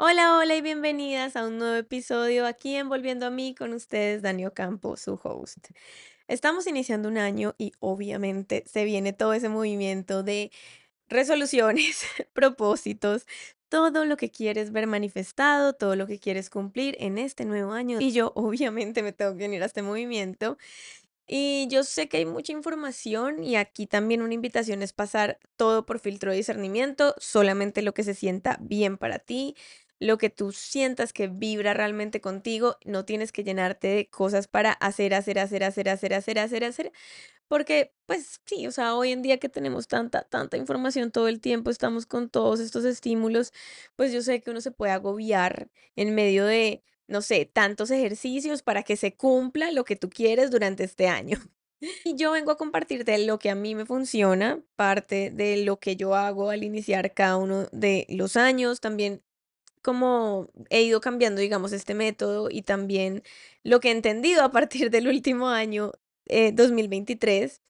Hola, hola y bienvenidas a un nuevo episodio aquí en Volviendo a mí con ustedes, Dani Ocampo, su host. Estamos iniciando un año y obviamente se viene todo ese movimiento de resoluciones, propósitos, todo lo que quieres ver manifestado, todo lo que quieres cumplir en este nuevo año. Y yo obviamente me tengo que unir a este movimiento. Y yo sé que hay mucha información y aquí también una invitación es pasar todo por filtro de discernimiento, solamente lo que se sienta bien para ti, lo que tú sientas que vibra realmente contigo, no tienes que llenarte de cosas para hacer, hacer, hacer, hacer, hacer, hacer, hacer, hacer, porque pues sí, o sea, hoy en día que tenemos tanta, tanta información todo el tiempo, estamos con todos estos estímulos, pues yo sé que uno se puede agobiar en medio de no sé, tantos ejercicios para que se cumpla lo que tú quieres durante este año. Y yo vengo a compartirte lo que a mí me funciona, parte de lo que yo hago al iniciar cada uno de los años, también como he ido cambiando, digamos, este método y también lo que he entendido a partir del último año, eh, 2023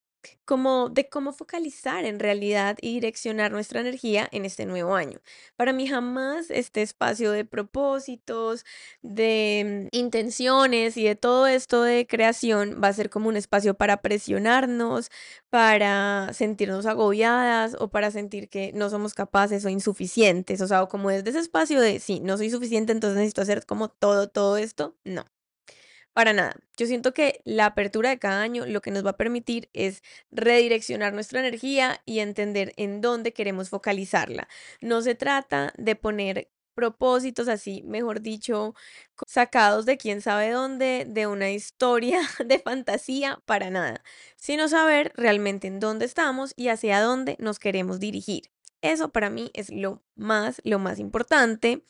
como de cómo focalizar en realidad y direccionar nuestra energía en este nuevo año. Para mí jamás este espacio de propósitos, de mm, intenciones y de todo esto de creación va a ser como un espacio para presionarnos, para sentirnos agobiadas o para sentir que no somos capaces o insuficientes. O sea, o como desde ese espacio de, sí, no soy suficiente, entonces necesito hacer como todo, todo esto. No. Para nada. Yo siento que la apertura de cada año lo que nos va a permitir es redireccionar nuestra energía y entender en dónde queremos focalizarla. No se trata de poner propósitos así, mejor dicho, sacados de quién sabe dónde, de una historia de fantasía, para nada, sino saber realmente en dónde estamos y hacia dónde nos queremos dirigir. Eso para mí es lo más, lo más importante.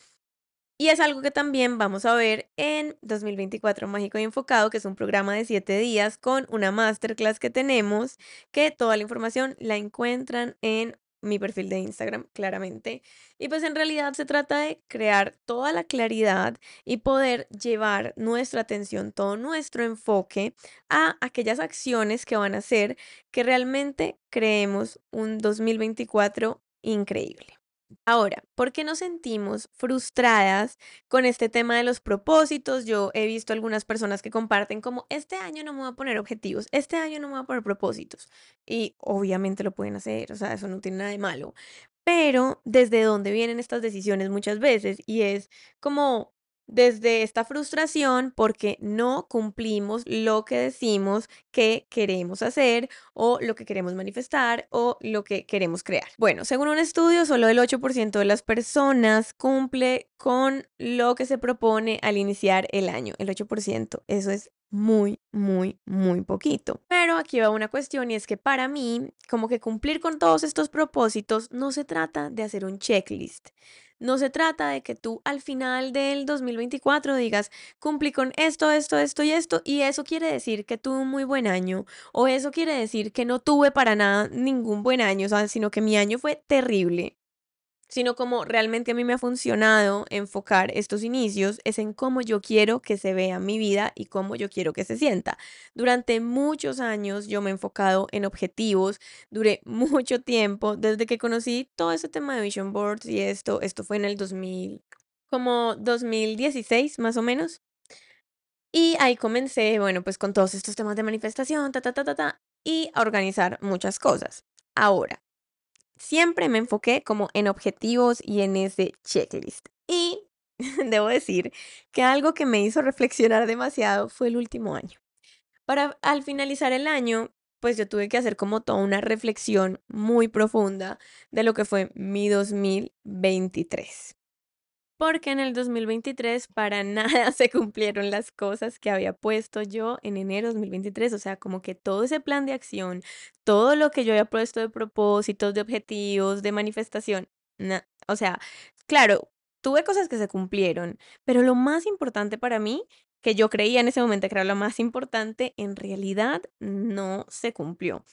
Y es algo que también vamos a ver en 2024 Mágico y Enfocado, que es un programa de siete días con una masterclass que tenemos, que toda la información la encuentran en mi perfil de Instagram, claramente. Y pues en realidad se trata de crear toda la claridad y poder llevar nuestra atención, todo nuestro enfoque a aquellas acciones que van a hacer que realmente creemos un 2024 increíble. Ahora, ¿por qué nos sentimos frustradas con este tema de los propósitos? Yo he visto algunas personas que comparten como, este año no me voy a poner objetivos, este año no me voy a poner propósitos. Y obviamente lo pueden hacer, o sea, eso no tiene nada de malo. Pero desde dónde vienen estas decisiones muchas veces y es como desde esta frustración porque no cumplimos lo que decimos que queremos hacer o lo que queremos manifestar o lo que queremos crear. Bueno, según un estudio, solo el 8% de las personas cumple con lo que se propone al iniciar el año. El 8%, eso es muy, muy, muy poquito. Pero aquí va una cuestión y es que para mí, como que cumplir con todos estos propósitos no se trata de hacer un checklist. No se trata de que tú al final del 2024 digas, cumplí con esto, esto, esto y esto, y eso quiere decir que tuve un muy buen año, o eso quiere decir que no tuve para nada ningún buen año, sino que mi año fue terrible sino como realmente a mí me ha funcionado enfocar estos inicios es en cómo yo quiero que se vea mi vida y cómo yo quiero que se sienta. Durante muchos años yo me he enfocado en objetivos, duré mucho tiempo, desde que conocí todo ese tema de vision boards y esto, esto fue en el 2000, como 2016 más o menos. Y ahí comencé, bueno, pues con todos estos temas de manifestación, ta, ta, ta, ta, ta, y a organizar muchas cosas. Ahora. Siempre me enfoqué como en objetivos y en ese checklist. Y debo decir que algo que me hizo reflexionar demasiado fue el último año. Para al finalizar el año, pues yo tuve que hacer como toda una reflexión muy profunda de lo que fue mi 2023. Porque en el 2023 para nada se cumplieron las cosas que había puesto yo en enero de 2023. O sea, como que todo ese plan de acción, todo lo que yo había puesto de propósitos, de objetivos, de manifestación, o sea, claro, tuve cosas que se cumplieron, pero lo más importante para mí, que yo creía en ese momento que era lo más importante, en realidad no se cumplió.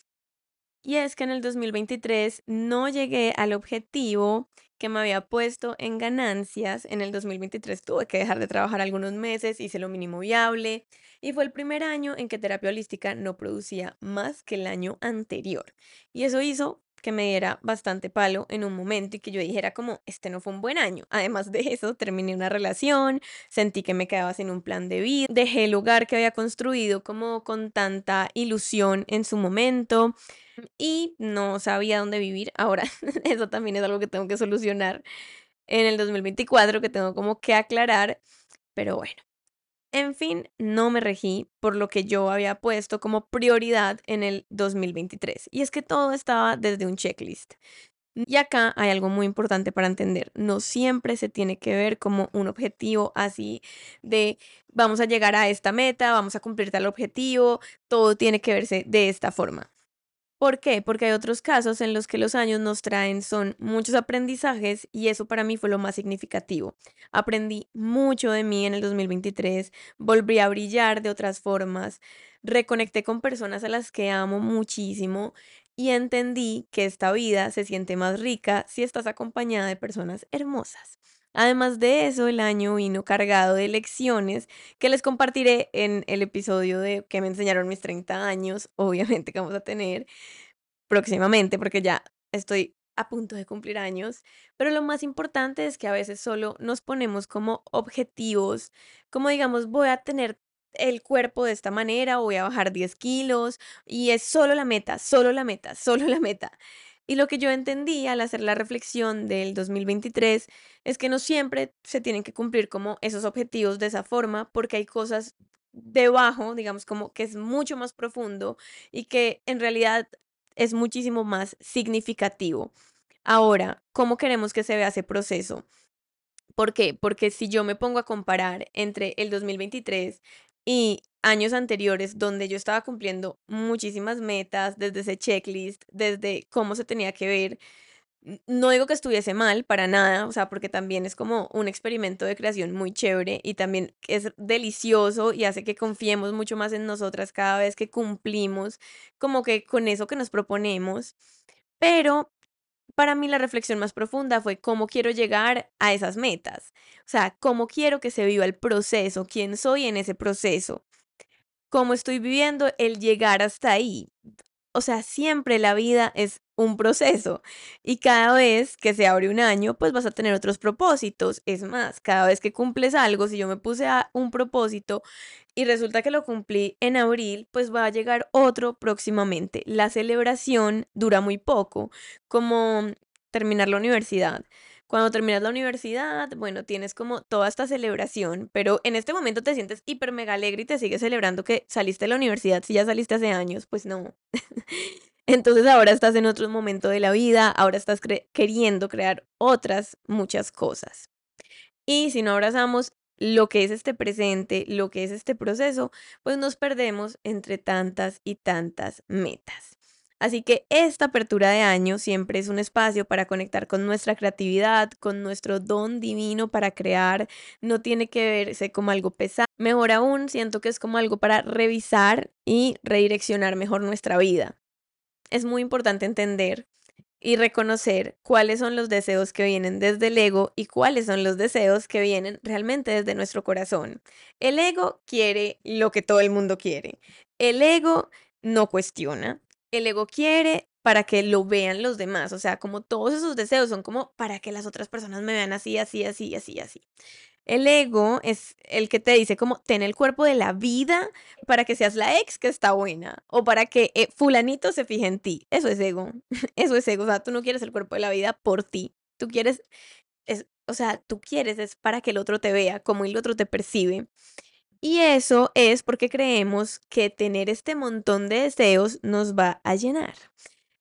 Y es que en el 2023 no llegué al objetivo que me había puesto en ganancias. En el 2023 tuve que dejar de trabajar algunos meses, hice lo mínimo viable y fue el primer año en que terapia holística no producía más que el año anterior. Y eso hizo que me diera bastante palo en un momento y que yo dijera como, este no fue un buen año. Además de eso, terminé una relación, sentí que me quedaba sin un plan de vida, dejé el lugar que había construido como con tanta ilusión en su momento y no sabía dónde vivir. Ahora, eso también es algo que tengo que solucionar en el 2024, que tengo como que aclarar, pero bueno. En fin, no me regí por lo que yo había puesto como prioridad en el 2023. Y es que todo estaba desde un checklist. Y acá hay algo muy importante para entender. No siempre se tiene que ver como un objetivo así de vamos a llegar a esta meta, vamos a cumplir tal objetivo. Todo tiene que verse de esta forma. ¿Por qué? Porque hay otros casos en los que los años nos traen son muchos aprendizajes y eso para mí fue lo más significativo. Aprendí mucho de mí en el 2023, volví a brillar de otras formas, reconecté con personas a las que amo muchísimo y entendí que esta vida se siente más rica si estás acompañada de personas hermosas. Además de eso, el año vino cargado de lecciones que les compartiré en el episodio de que me enseñaron mis 30 años, obviamente que vamos a tener próximamente, porque ya estoy a punto de cumplir años, pero lo más importante es que a veces solo nos ponemos como objetivos, como digamos, voy a tener el cuerpo de esta manera voy a bajar 10 kilos y es solo la meta, solo la meta, solo la meta. Y lo que yo entendí al hacer la reflexión del 2023 es que no siempre se tienen que cumplir como esos objetivos de esa forma, porque hay cosas debajo, digamos, como que es mucho más profundo y que en realidad es muchísimo más significativo. Ahora, ¿cómo queremos que se vea ese proceso? ¿Por qué? Porque si yo me pongo a comparar entre el 2023 y años anteriores donde yo estaba cumpliendo muchísimas metas, desde ese checklist, desde cómo se tenía que ver. No digo que estuviese mal para nada, o sea, porque también es como un experimento de creación muy chévere y también es delicioso y hace que confiemos mucho más en nosotras cada vez que cumplimos, como que con eso que nos proponemos. Pero para mí la reflexión más profunda fue cómo quiero llegar a esas metas, o sea, cómo quiero que se viva el proceso, quién soy en ese proceso cómo estoy viviendo el llegar hasta ahí. O sea, siempre la vida es un proceso y cada vez que se abre un año, pues vas a tener otros propósitos. Es más, cada vez que cumples algo, si yo me puse a un propósito y resulta que lo cumplí en abril, pues va a llegar otro próximamente. La celebración dura muy poco, como terminar la universidad. Cuando terminas la universidad, bueno, tienes como toda esta celebración, pero en este momento te sientes hiper mega alegre y te sigues celebrando que saliste de la universidad si ya saliste hace años, pues no. Entonces ahora estás en otro momento de la vida, ahora estás queriendo crear otras muchas cosas. Y si no abrazamos lo que es este presente, lo que es este proceso, pues nos perdemos entre tantas y tantas metas. Así que esta apertura de año siempre es un espacio para conectar con nuestra creatividad, con nuestro don divino para crear. No tiene que verse como algo pesado. Mejor aún, siento que es como algo para revisar y redireccionar mejor nuestra vida. Es muy importante entender y reconocer cuáles son los deseos que vienen desde el ego y cuáles son los deseos que vienen realmente desde nuestro corazón. El ego quiere lo que todo el mundo quiere. El ego no cuestiona el ego quiere para que lo vean los demás, o sea, como todos esos deseos son como para que las otras personas me vean así, así, así, así, así. El ego es el que te dice como ten el cuerpo de la vida para que seas la ex que está buena o para que eh, fulanito se fije en ti. Eso es ego. Eso es ego. O sea, tú no quieres el cuerpo de la vida por ti. Tú quieres, es, o sea, tú quieres es para que el otro te vea, como el otro te percibe. Y eso es porque creemos que tener este montón de deseos nos va a llenar.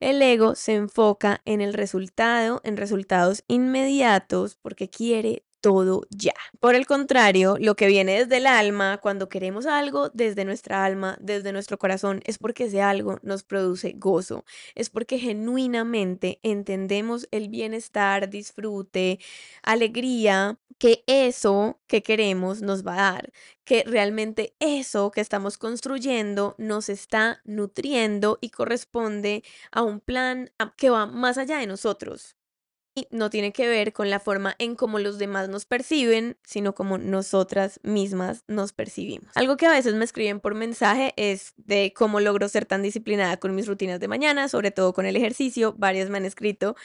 El ego se enfoca en el resultado, en resultados inmediatos, porque quiere todo ya. Por el contrario, lo que viene desde el alma, cuando queremos algo desde nuestra alma, desde nuestro corazón, es porque ese algo nos produce gozo, es porque genuinamente entendemos el bienestar, disfrute, alegría que eso que queremos nos va a dar, que realmente eso que estamos construyendo nos está nutriendo y corresponde a un plan que va más allá de nosotros. No tiene que ver con la forma en cómo los demás nos perciben, sino como nosotras mismas nos percibimos. Algo que a veces me escriben por mensaje es de cómo logro ser tan disciplinada con mis rutinas de mañana, sobre todo con el ejercicio. Varias me han escrito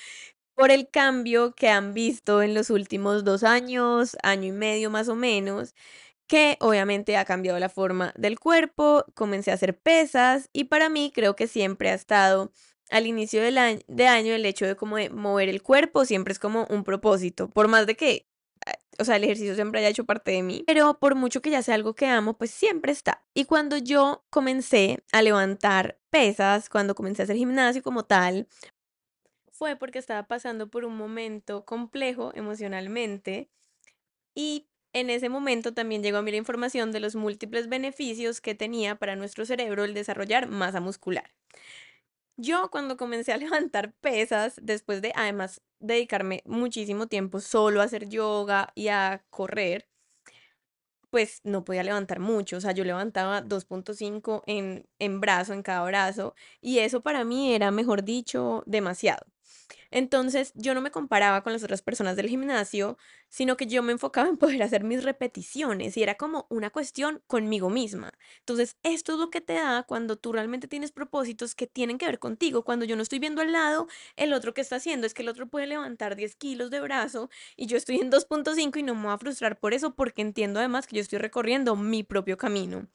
por el cambio que han visto en los últimos dos años, año y medio más o menos, que obviamente ha cambiado la forma del cuerpo, comencé a hacer pesas y para mí creo que siempre ha estado al inicio del año, de año el hecho de como de mover el cuerpo siempre es como un propósito, por más de que, ah, o sea, el ejercicio siempre haya hecho parte de mí, pero por mucho que ya sea algo que amo, pues siempre está. Y cuando yo comencé a levantar pesas, cuando comencé a hacer gimnasio como tal, fue porque estaba pasando por un momento complejo emocionalmente y en ese momento también llegó a mí la información de los múltiples beneficios que tenía para nuestro cerebro el desarrollar masa muscular. Yo cuando comencé a levantar pesas, después de además dedicarme muchísimo tiempo solo a hacer yoga y a correr, pues no podía levantar mucho, o sea, yo levantaba 2.5 en, en brazo, en cada brazo, y eso para mí era, mejor dicho, demasiado. Entonces, yo no me comparaba con las otras personas del gimnasio, sino que yo me enfocaba en poder hacer mis repeticiones y era como una cuestión conmigo misma. Entonces, esto es lo que te da cuando tú realmente tienes propósitos que tienen que ver contigo. Cuando yo no estoy viendo al lado el otro que está haciendo, es que el otro puede levantar 10 kilos de brazo y yo estoy en 2.5 y no me voy a frustrar por eso porque entiendo además que yo estoy recorriendo mi propio camino.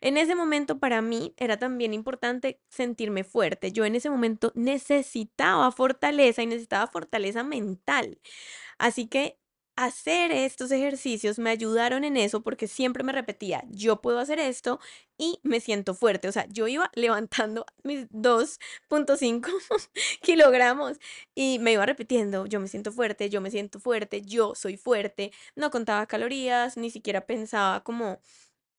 En ese momento para mí era también importante sentirme fuerte. Yo en ese momento necesitaba fortaleza y necesitaba fortaleza mental. Así que hacer estos ejercicios me ayudaron en eso porque siempre me repetía, yo puedo hacer esto y me siento fuerte. O sea, yo iba levantando mis 2.5 kilogramos y me iba repitiendo, yo me siento fuerte, yo me siento fuerte, yo soy fuerte. No contaba calorías, ni siquiera pensaba como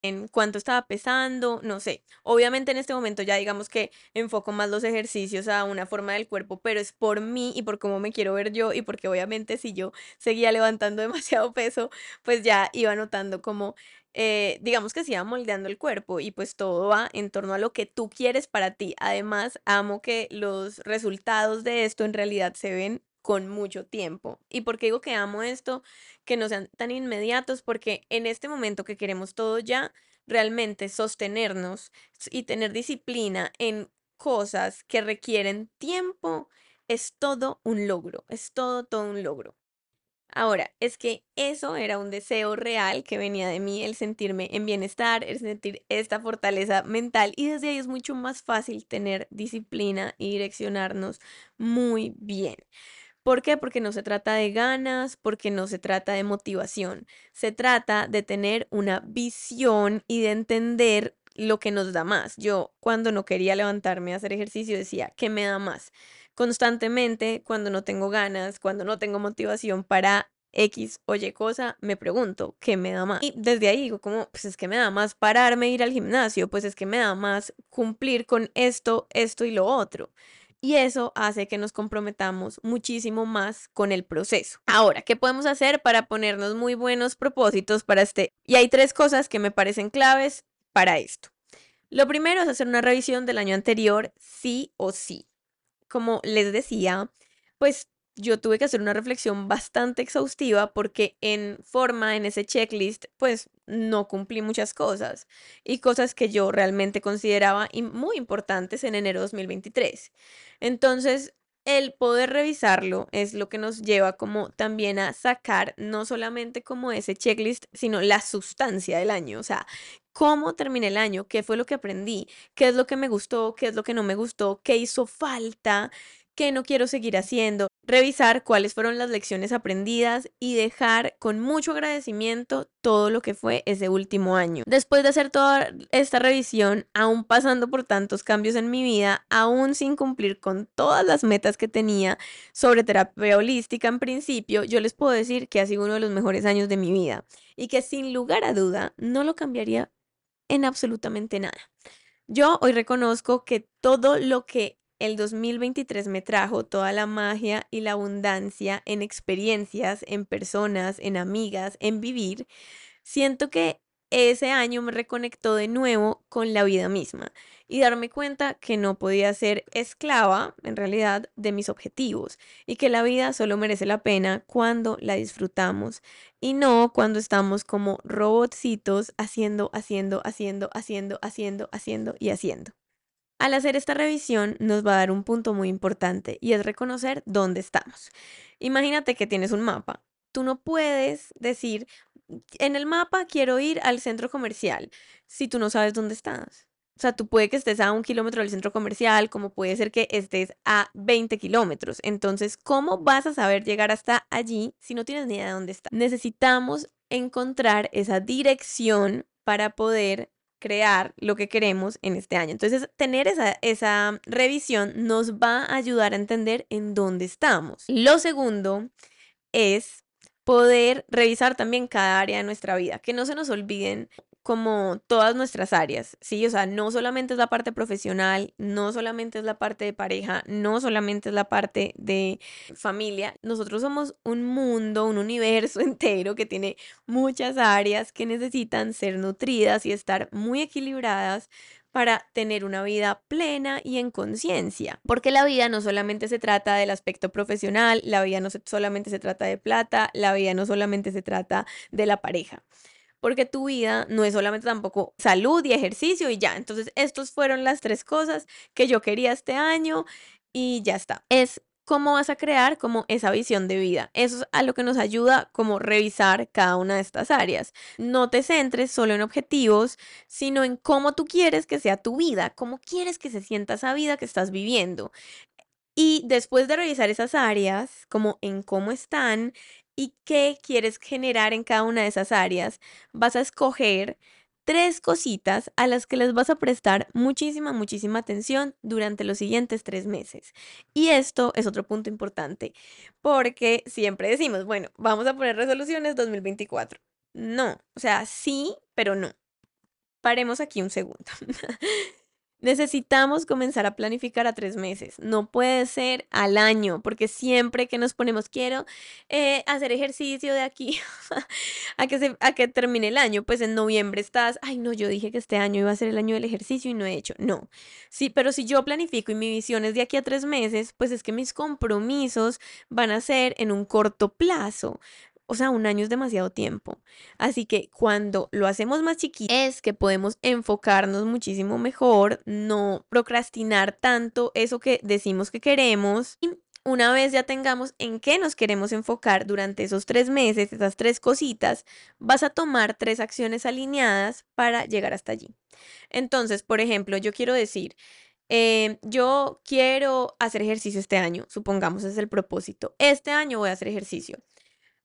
en cuánto estaba pesando, no sé. Obviamente en este momento ya digamos que enfoco más los ejercicios a una forma del cuerpo, pero es por mí y por cómo me quiero ver yo y porque obviamente si yo seguía levantando demasiado peso, pues ya iba notando como, eh, digamos que se iba moldeando el cuerpo y pues todo va en torno a lo que tú quieres para ti. Además, amo que los resultados de esto en realidad se ven con mucho tiempo. ¿Y por qué digo que amo esto? Que no sean tan inmediatos, porque en este momento que queremos todo ya, realmente sostenernos y tener disciplina en cosas que requieren tiempo es todo un logro, es todo, todo un logro. Ahora, es que eso era un deseo real que venía de mí, el sentirme en bienestar, el sentir esta fortaleza mental y desde ahí es mucho más fácil tener disciplina y direccionarnos muy bien. ¿Por qué? Porque no se trata de ganas, porque no se trata de motivación, se trata de tener una visión y de entender lo que nos da más. Yo cuando no quería levantarme a hacer ejercicio decía, ¿qué me da más? Constantemente, cuando no tengo ganas, cuando no tengo motivación para X o Y cosa, me pregunto, ¿qué me da más? Y desde ahí digo, como, pues es que me da más pararme, ir al gimnasio, pues es que me da más cumplir con esto, esto y lo otro y eso hace que nos comprometamos muchísimo más con el proceso. Ahora, ¿qué podemos hacer para ponernos muy buenos propósitos para este? Y hay tres cosas que me parecen claves para esto. Lo primero es hacer una revisión del año anterior, sí o sí. Como les decía, pues yo tuve que hacer una reflexión bastante exhaustiva porque en forma, en ese checklist, pues no cumplí muchas cosas y cosas que yo realmente consideraba muy importantes en enero de 2023. Entonces, el poder revisarlo es lo que nos lleva como también a sacar no solamente como ese checklist, sino la sustancia del año, o sea, cómo terminé el año, qué fue lo que aprendí, qué es lo que me gustó, qué es lo que no me gustó, qué hizo falta, qué no quiero seguir haciendo, revisar cuáles fueron las lecciones aprendidas y dejar con mucho agradecimiento todo lo que fue ese último año. Después de hacer toda esta revisión, aún pasando por tantos cambios en mi vida, aún sin cumplir con todas las metas que tenía sobre terapia holística en principio, yo les puedo decir que ha sido uno de los mejores años de mi vida y que sin lugar a duda no lo cambiaría en absolutamente nada. Yo hoy reconozco que todo lo que el 2023 me trajo toda la magia y la abundancia en experiencias, en personas, en amigas, en vivir. Siento que ese año me reconectó de nuevo con la vida misma y darme cuenta que no podía ser esclava, en realidad, de mis objetivos y que la vida solo merece la pena cuando la disfrutamos y no cuando estamos como robotcitos haciendo, haciendo, haciendo, haciendo, haciendo, haciendo y haciendo. Al hacer esta revisión nos va a dar un punto muy importante y es reconocer dónde estamos. Imagínate que tienes un mapa. Tú no puedes decir, en el mapa quiero ir al centro comercial si tú no sabes dónde estás. O sea, tú puede que estés a un kilómetro del centro comercial, como puede ser que estés a 20 kilómetros. Entonces, ¿cómo vas a saber llegar hasta allí si no tienes ni idea de dónde está? Necesitamos encontrar esa dirección para poder crear lo que queremos en este año. Entonces, tener esa, esa revisión nos va a ayudar a entender en dónde estamos. Lo segundo es poder revisar también cada área de nuestra vida, que no se nos olviden como todas nuestras áreas, ¿sí? O sea, no solamente es la parte profesional, no solamente es la parte de pareja, no solamente es la parte de familia. Nosotros somos un mundo, un universo entero que tiene muchas áreas que necesitan ser nutridas y estar muy equilibradas para tener una vida plena y en conciencia. Porque la vida no solamente se trata del aspecto profesional, la vida no solamente se trata de plata, la vida no solamente se trata de la pareja porque tu vida no es solamente tampoco salud y ejercicio y ya. Entonces, estas fueron las tres cosas que yo quería este año y ya está. Es cómo vas a crear como esa visión de vida. Eso es a lo que nos ayuda como revisar cada una de estas áreas. No te centres solo en objetivos, sino en cómo tú quieres que sea tu vida, cómo quieres que se sienta esa vida que estás viviendo. Y después de revisar esas áreas, como en cómo están, y qué quieres generar en cada una de esas áreas, vas a escoger tres cositas a las que les vas a prestar muchísima, muchísima atención durante los siguientes tres meses. Y esto es otro punto importante, porque siempre decimos, bueno, vamos a poner resoluciones 2024. No, o sea, sí, pero no. Paremos aquí un segundo. Necesitamos comenzar a planificar a tres meses, no puede ser al año, porque siempre que nos ponemos, quiero eh, hacer ejercicio de aquí a, que se, a que termine el año, pues en noviembre estás, ay no, yo dije que este año iba a ser el año del ejercicio y no he hecho, no, sí, pero si yo planifico y mi visión es de aquí a tres meses, pues es que mis compromisos van a ser en un corto plazo, o sea, un año es demasiado tiempo. Así que cuando lo hacemos más chiquito es que podemos enfocarnos muchísimo mejor, no procrastinar tanto eso que decimos que queremos. Y una vez ya tengamos en qué nos queremos enfocar durante esos tres meses, esas tres cositas, vas a tomar tres acciones alineadas para llegar hasta allí. Entonces, por ejemplo, yo quiero decir, em, yo quiero hacer ejercicio este año, supongamos es el propósito. Este año voy a hacer ejercicio.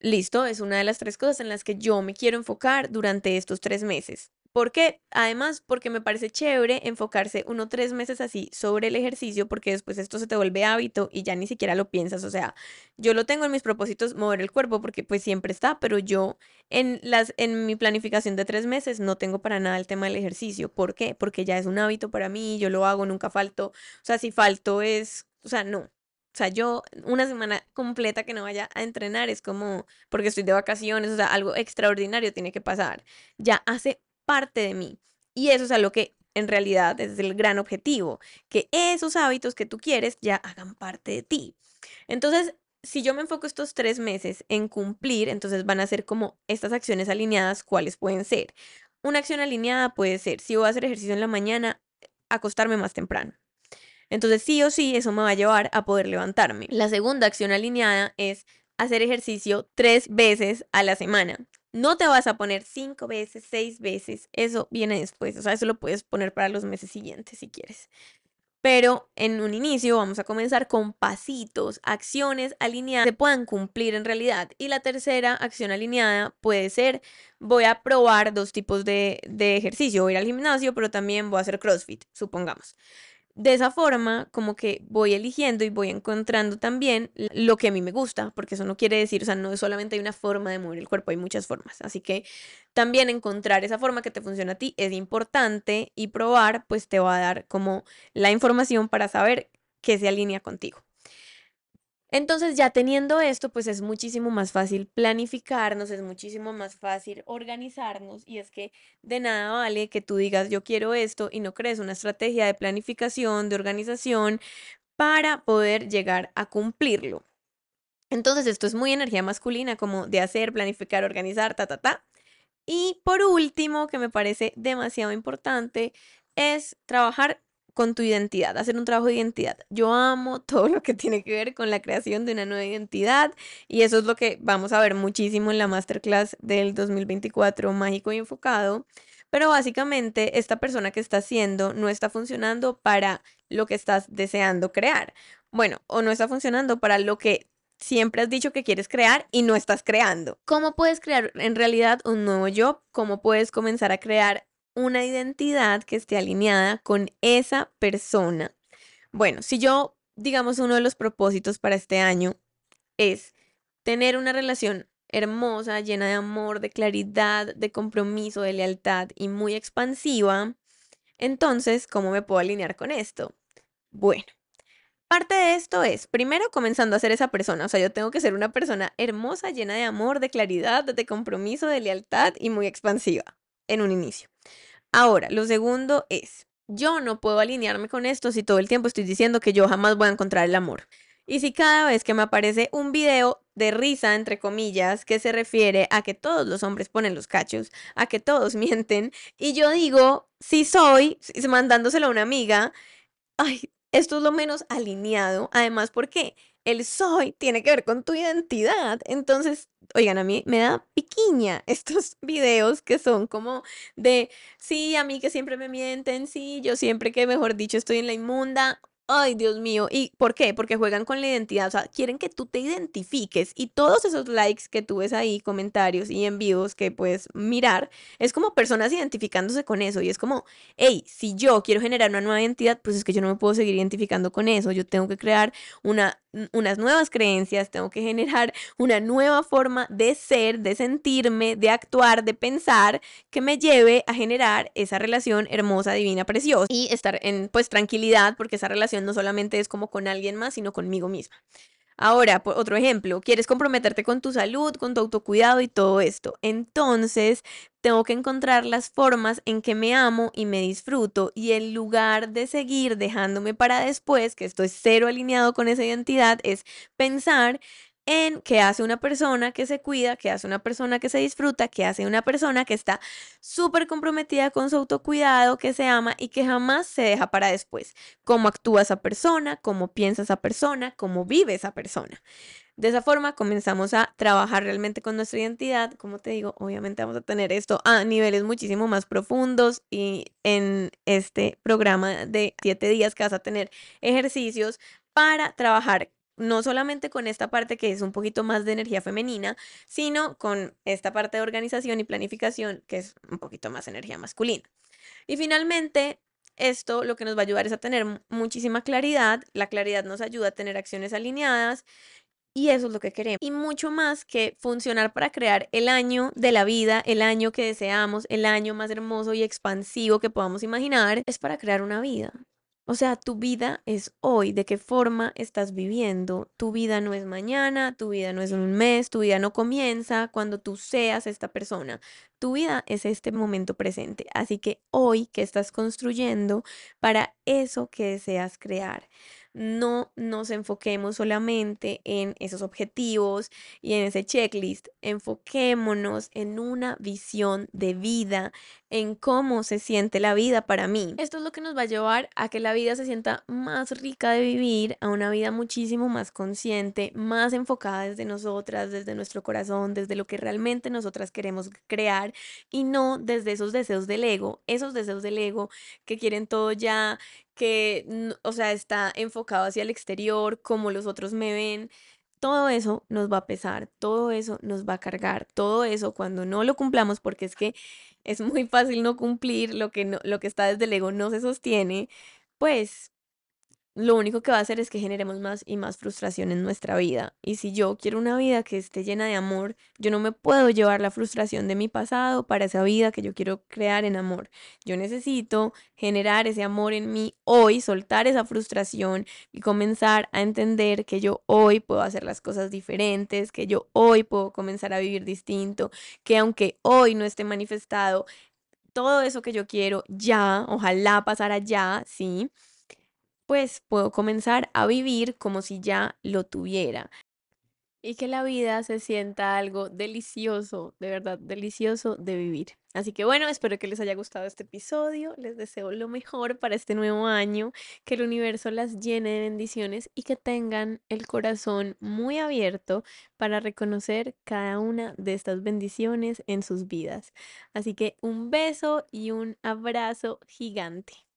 Listo, es una de las tres cosas en las que yo me quiero enfocar durante estos tres meses. ¿Por qué? Además, porque me parece chévere enfocarse uno tres meses así sobre el ejercicio, porque después esto se te vuelve hábito y ya ni siquiera lo piensas. O sea, yo lo tengo en mis propósitos mover el cuerpo, porque pues siempre está, pero yo en las, en mi planificación de tres meses no tengo para nada el tema del ejercicio. ¿Por qué? Porque ya es un hábito para mí, yo lo hago, nunca falto. O sea, si falto es, o sea, no, sea, yo una semana completa que no vaya a entrenar es como porque estoy de vacaciones, o sea, algo extraordinario tiene que pasar. Ya hace parte de mí. Y eso es algo que en realidad es el gran objetivo, que esos hábitos que tú quieres ya hagan parte de ti. Entonces, si yo me enfoco estos tres meses en cumplir, entonces van a ser como estas acciones alineadas, ¿cuáles pueden ser? Una acción alineada puede ser, si voy a hacer ejercicio en la mañana, acostarme más temprano. Entonces, sí o sí, eso me va a llevar a poder levantarme. La segunda acción alineada es hacer ejercicio tres veces a la semana. No te vas a poner cinco veces, seis veces. Eso viene después. O sea, eso lo puedes poner para los meses siguientes si quieres. Pero en un inicio vamos a comenzar con pasitos, acciones alineadas que puedan cumplir en realidad. Y la tercera acción alineada puede ser, voy a probar dos tipos de, de ejercicio. Voy a ir al gimnasio, pero también voy a hacer CrossFit, supongamos. De esa forma, como que voy eligiendo y voy encontrando también lo que a mí me gusta, porque eso no quiere decir, o sea, no solamente hay una forma de mover el cuerpo, hay muchas formas. Así que también encontrar esa forma que te funciona a ti es importante y probar, pues te va a dar como la información para saber qué se alinea contigo. Entonces, ya teniendo esto, pues es muchísimo más fácil planificarnos, es muchísimo más fácil organizarnos y es que de nada vale que tú digas yo quiero esto y no crees una estrategia de planificación, de organización para poder llegar a cumplirlo. Entonces, esto es muy energía masculina, como de hacer, planificar, organizar, ta, ta, ta. Y por último, que me parece demasiado importante, es trabajar con tu identidad, hacer un trabajo de identidad. Yo amo todo lo que tiene que ver con la creación de una nueva identidad y eso es lo que vamos a ver muchísimo en la masterclass del 2024 mágico y enfocado. Pero básicamente esta persona que está haciendo no está funcionando para lo que estás deseando crear. Bueno, o no está funcionando para lo que siempre has dicho que quieres crear y no estás creando. ¿Cómo puedes crear en realidad un nuevo yo? ¿Cómo puedes comenzar a crear una identidad que esté alineada con esa persona? Bueno, si yo, digamos, uno de los propósitos para este año es tener una relación hermosa, llena de amor, de claridad, de compromiso, de lealtad y muy expansiva, entonces, ¿cómo me puedo alinear con esto? Bueno, Parte de esto es, primero, comenzando a ser esa persona. O sea, yo tengo que ser una persona hermosa, llena de amor, de claridad, de compromiso, de lealtad y muy expansiva en un inicio. Ahora, lo segundo es, yo no puedo alinearme con esto si todo el tiempo estoy diciendo que yo jamás voy a encontrar el amor. Y si cada vez que me aparece un video de risa, entre comillas, que se refiere a que todos los hombres ponen los cachos, a que todos mienten, y yo digo, si soy, mandándoselo a una amiga, ay, esto es lo menos alineado. Además, porque el soy tiene que ver con tu identidad. Entonces, oigan, a mí me da piquiña estos videos que son como de, sí, a mí que siempre me mienten, sí, yo siempre que, mejor dicho, estoy en la inmunda. Ay, Dios mío. ¿Y por qué? Porque juegan con la identidad. O sea, quieren que tú te identifiques. Y todos esos likes que tú ves ahí, comentarios y envíos que puedes mirar, es como personas identificándose con eso. Y es como, hey, si yo quiero generar una nueva identidad, pues es que yo no me puedo seguir identificando con eso. Yo tengo que crear una unas nuevas creencias, tengo que generar una nueva forma de ser, de sentirme, de actuar, de pensar, que me lleve a generar esa relación hermosa, divina, preciosa y estar en pues tranquilidad porque esa relación no solamente es como con alguien más, sino conmigo misma. Ahora, otro ejemplo, quieres comprometerte con tu salud, con tu autocuidado y todo esto. Entonces, tengo que encontrar las formas en que me amo y me disfruto y en lugar de seguir dejándome para después, que estoy cero alineado con esa identidad, es pensar en qué hace una persona que se cuida, qué hace una persona que se disfruta, qué hace una persona que está súper comprometida con su autocuidado, que se ama y que jamás se deja para después. Cómo actúa esa persona, cómo piensa esa persona, cómo vive esa persona. De esa forma comenzamos a trabajar realmente con nuestra identidad. Como te digo, obviamente vamos a tener esto a niveles muchísimo más profundos y en este programa de siete días que vas a tener ejercicios para trabajar no solamente con esta parte que es un poquito más de energía femenina, sino con esta parte de organización y planificación que es un poquito más energía masculina. Y finalmente, esto lo que nos va a ayudar es a tener muchísima claridad. La claridad nos ayuda a tener acciones alineadas y eso es lo que queremos. Y mucho más que funcionar para crear el año de la vida, el año que deseamos, el año más hermoso y expansivo que podamos imaginar, es para crear una vida. O sea, tu vida es hoy, de qué forma estás viviendo. Tu vida no es mañana, tu vida no es un mes, tu vida no comienza cuando tú seas esta persona. Tu vida es este momento presente. Así que hoy, ¿qué estás construyendo para eso que deseas crear? No nos enfoquemos solamente en esos objetivos y en ese checklist, enfoquémonos en una visión de vida, en cómo se siente la vida para mí. Esto es lo que nos va a llevar a que la vida se sienta más rica de vivir, a una vida muchísimo más consciente, más enfocada desde nosotras, desde nuestro corazón, desde lo que realmente nosotras queremos crear y no desde esos deseos del ego, esos deseos del ego que quieren todo ya, que, o sea, está enfocado hacia el exterior, como los otros me ven. Todo eso nos va a pesar, todo eso nos va a cargar, todo eso cuando no lo cumplamos, porque es que es muy fácil no cumplir lo que, no, lo que está desde el ego no se sostiene, pues lo único que va a hacer es que generemos más y más frustración en nuestra vida. Y si yo quiero una vida que esté llena de amor, yo no me puedo llevar la frustración de mi pasado para esa vida que yo quiero crear en amor. Yo necesito generar ese amor en mí hoy, soltar esa frustración y comenzar a entender que yo hoy puedo hacer las cosas diferentes, que yo hoy puedo comenzar a vivir distinto, que aunque hoy no esté manifestado todo eso que yo quiero ya, ojalá pasara ya, sí pues puedo comenzar a vivir como si ya lo tuviera. Y que la vida se sienta algo delicioso, de verdad, delicioso de vivir. Así que bueno, espero que les haya gustado este episodio. Les deseo lo mejor para este nuevo año, que el universo las llene de bendiciones y que tengan el corazón muy abierto para reconocer cada una de estas bendiciones en sus vidas. Así que un beso y un abrazo gigante.